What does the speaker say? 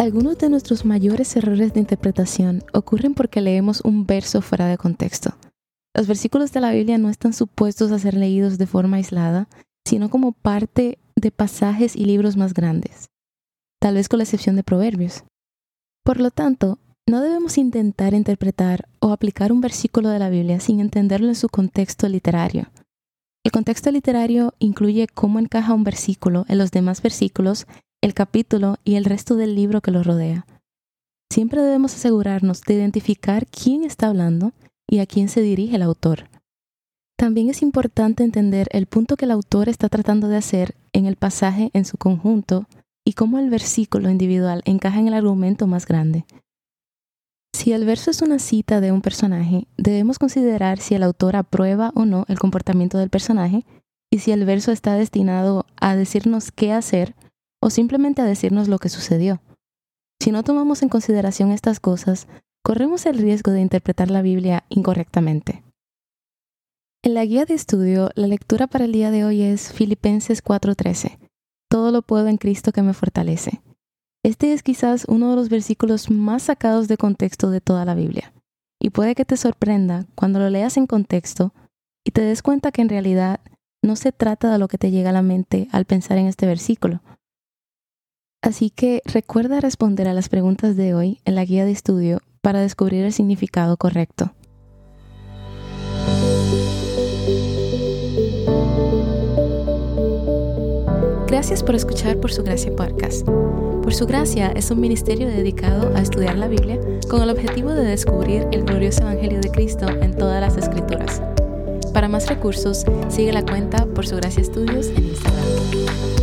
Algunos de nuestros mayores errores de interpretación ocurren porque leemos un verso fuera de contexto. Los versículos de la Biblia no están supuestos a ser leídos de forma aislada, sino como parte de pasajes y libros más grandes, tal vez con la excepción de Proverbios. Por lo tanto, no debemos intentar interpretar o aplicar un versículo de la Biblia sin entenderlo en su contexto literario. El contexto literario incluye cómo encaja un versículo en los demás versículos el capítulo y el resto del libro que lo rodea. Siempre debemos asegurarnos de identificar quién está hablando y a quién se dirige el autor. También es importante entender el punto que el autor está tratando de hacer en el pasaje en su conjunto y cómo el versículo individual encaja en el argumento más grande. Si el verso es una cita de un personaje, debemos considerar si el autor aprueba o no el comportamiento del personaje y si el verso está destinado a decirnos qué hacer o simplemente a decirnos lo que sucedió. Si no tomamos en consideración estas cosas, corremos el riesgo de interpretar la Biblia incorrectamente. En la guía de estudio, la lectura para el día de hoy es Filipenses 4:13. Todo lo puedo en Cristo que me fortalece. Este es quizás uno de los versículos más sacados de contexto de toda la Biblia. Y puede que te sorprenda cuando lo leas en contexto y te des cuenta que en realidad no se trata de lo que te llega a la mente al pensar en este versículo, Así que recuerda responder a las preguntas de hoy en la guía de estudio para descubrir el significado correcto. Gracias por escuchar Por Su Gracia Podcast. Por Su Gracia es un ministerio dedicado a estudiar la Biblia con el objetivo de descubrir el glorioso Evangelio de Cristo en todas las Escrituras. Para más recursos, sigue la cuenta Por Su Gracia Estudios en Instagram.